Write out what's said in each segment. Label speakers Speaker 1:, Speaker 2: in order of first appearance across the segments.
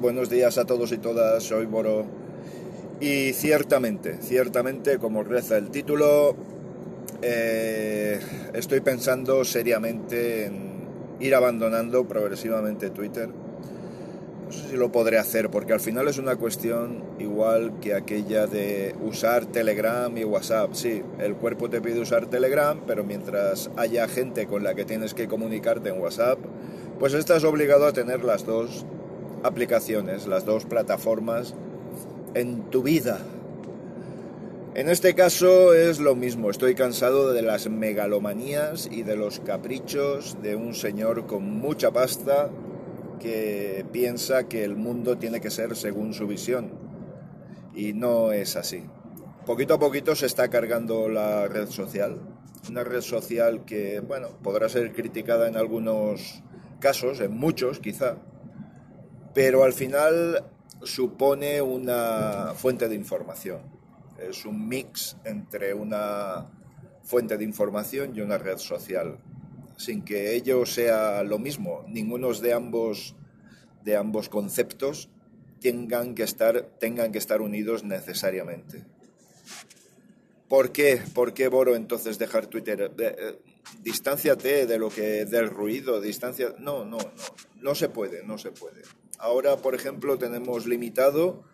Speaker 1: Buenos días a todos y todas, soy Boro. Y ciertamente, ciertamente, como reza el título, eh, estoy pensando seriamente en ir abandonando progresivamente Twitter. No sé si lo podré hacer, porque al final es una cuestión igual que aquella de usar Telegram y WhatsApp. Sí, el cuerpo te pide usar Telegram, pero mientras haya gente con la que tienes que comunicarte en WhatsApp, pues estás obligado a tener las dos aplicaciones, las dos plataformas en tu vida. En este caso es lo mismo, estoy cansado de las megalomanías y de los caprichos de un señor con mucha pasta que piensa que el mundo tiene que ser según su visión. Y no es así. Poquito a poquito se está cargando la red social. Una red social que, bueno, podrá ser criticada en algunos casos, en muchos quizá, pero al final supone una fuente de información. Es un mix entre una fuente de información y una red social, sin que ello sea lo mismo. Ninguno de ambos, de ambos conceptos tengan que, estar, tengan que estar unidos necesariamente. ¿Por qué? ¿Por qué, Boro, entonces dejar Twitter? Eh, distánciate de lo que del ruido, distancia. No, no, no, no se puede, no se puede. Ahora, por ejemplo, tenemos limitado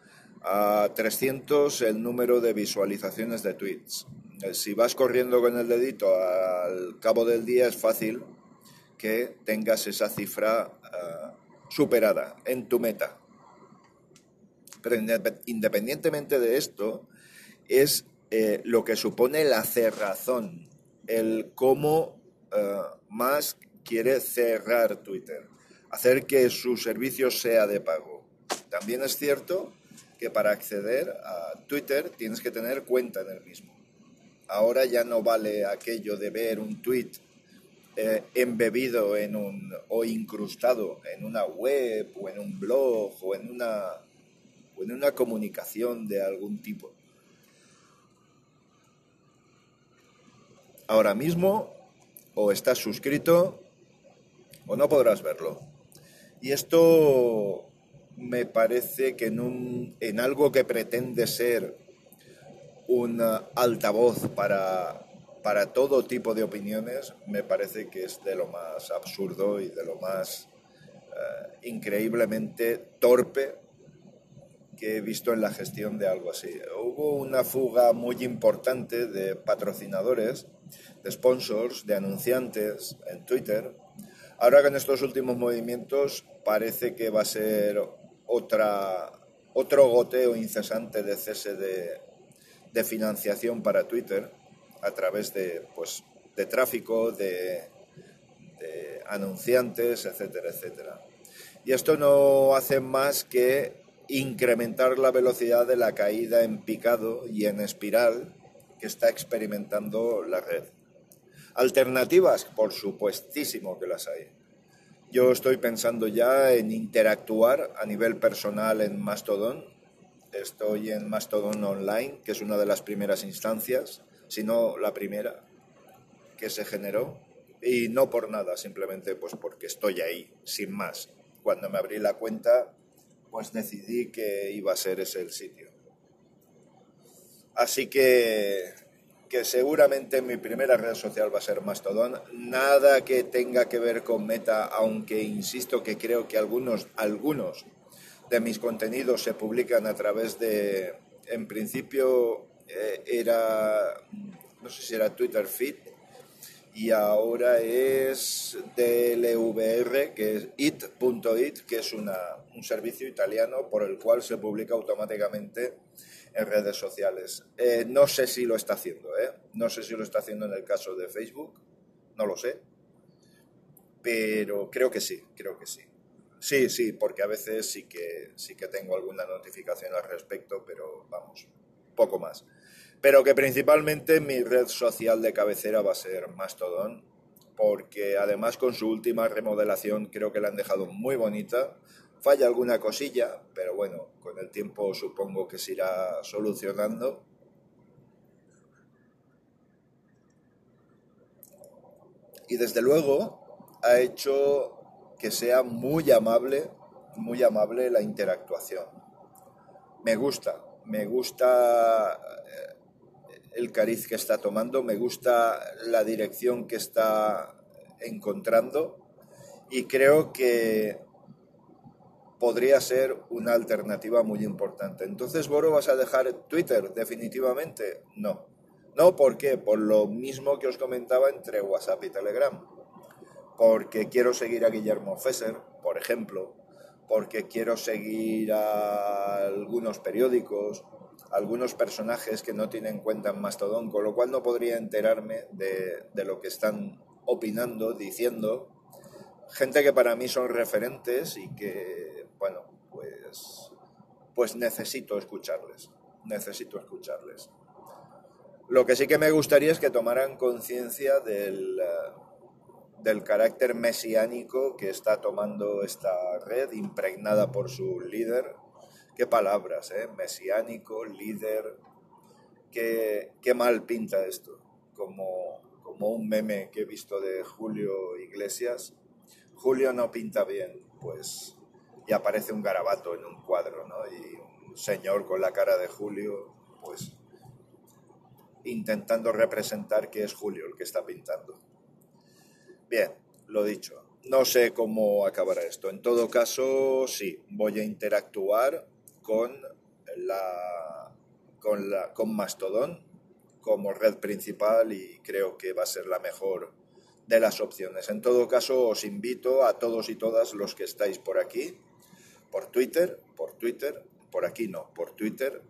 Speaker 1: a 300 el número de visualizaciones de tweets. Eh, si vas corriendo con el dedito al cabo del día es fácil que tengas esa cifra eh, superada en tu meta. Pero independientemente de esto, es eh, lo que supone la cerrazón, el cómo más quiere cerrar Twitter hacer que su servicio sea de pago. También es cierto que para acceder a Twitter tienes que tener cuenta en el mismo. Ahora ya no vale aquello de ver un tweet eh, embebido en un, o incrustado en una web o en un blog o en una, o en una comunicación de algún tipo. Ahora mismo o estás suscrito o no podrás verlo. Y esto me parece que en, en algo que pretende ser un altavoz para, para todo tipo de opiniones, me parece que es de lo más absurdo y de lo más eh, increíblemente torpe que he visto en la gestión de algo así. Hubo una fuga muy importante de patrocinadores, de sponsors, de anunciantes en Twitter, Ahora con estos últimos movimientos parece que va a ser otra, otro goteo incesante de cese de, financiación para Twitter a través de, pues, de tráfico, de, de anunciantes, etcétera, etcétera. Y esto no hace más que incrementar la velocidad de la caída en picado y en espiral que está experimentando la red. Alternativas, por supuestísimo que las hay. Yo estoy pensando ya en interactuar a nivel personal en Mastodon. Estoy en Mastodon Online, que es una de las primeras instancias, si no la primera que se generó. Y no por nada, simplemente pues porque estoy ahí, sin más. Cuando me abrí la cuenta, pues decidí que iba a ser ese el sitio. Así que que seguramente mi primera red social va a ser Mastodon. Nada que tenga que ver con Meta, aunque insisto que creo que algunos, algunos de mis contenidos se publican a través de, en principio eh, era, no sé si era Twitter Feed, y ahora es DLVR, que es it.it, que es una, un servicio italiano por el cual se publica automáticamente en redes sociales. Eh, no sé si lo está haciendo, ¿eh? no sé si lo está haciendo en el caso de Facebook, no lo sé, pero creo que sí, creo que sí. Sí, sí, porque a veces sí que, sí que tengo alguna notificación al respecto, pero vamos, poco más. Pero que principalmente mi red social de cabecera va a ser Mastodon, porque además con su última remodelación creo que la han dejado muy bonita Falla alguna cosilla, pero bueno, con el tiempo supongo que se irá solucionando. Y desde luego ha hecho que sea muy amable muy amable la interactuación. Me gusta, me gusta eh, el cariz que está tomando, me gusta la dirección que está encontrando y creo que podría ser una alternativa muy importante. Entonces, Boro, ¿vas a dejar Twitter definitivamente? No. No, ¿por qué? Por lo mismo que os comentaba entre WhatsApp y Telegram. Porque quiero seguir a Guillermo Fesser, por ejemplo, porque quiero seguir a algunos periódicos, algunos personajes que no tienen cuenta en Mastodon, con lo cual no podría enterarme de, de lo que están opinando, diciendo, gente que para mí son referentes y que, bueno, pues, pues necesito escucharles, necesito escucharles. Lo que sí que me gustaría es que tomaran conciencia del, eh, del carácter mesiánico que está tomando esta red, impregnada por su líder. Qué palabras, ¿eh? Mesiánico, líder. Qué, qué mal pinta esto. Como, como un meme que he visto de Julio Iglesias. Julio no pinta bien, pues, y aparece un garabato en un cuadro, ¿no? Y un señor con la cara de Julio, pues, intentando representar que es Julio el que está pintando. Bien, lo dicho. No sé cómo acabará esto. En todo caso, sí, voy a interactuar con la con la con Mastodon como red principal y creo que va a ser la mejor de las opciones. En todo caso, os invito a todos y todas los que estáis por aquí, por Twitter, por Twitter, por aquí no, por Twitter,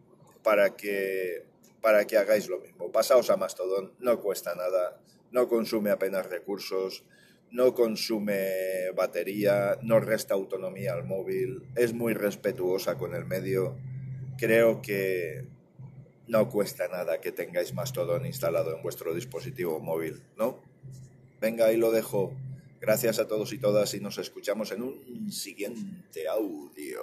Speaker 1: para que, para que hagáis lo mismo. Pasaos a Mastodon, no cuesta nada, no consume apenas recursos, no consume batería, no resta autonomía al móvil, es muy respetuosa con el medio. Creo que no cuesta nada que tengáis Mastodon instalado en vuestro dispositivo móvil, ¿no? Venga, ahí lo dejo. Gracias a todos y todas y nos escuchamos en un siguiente audio.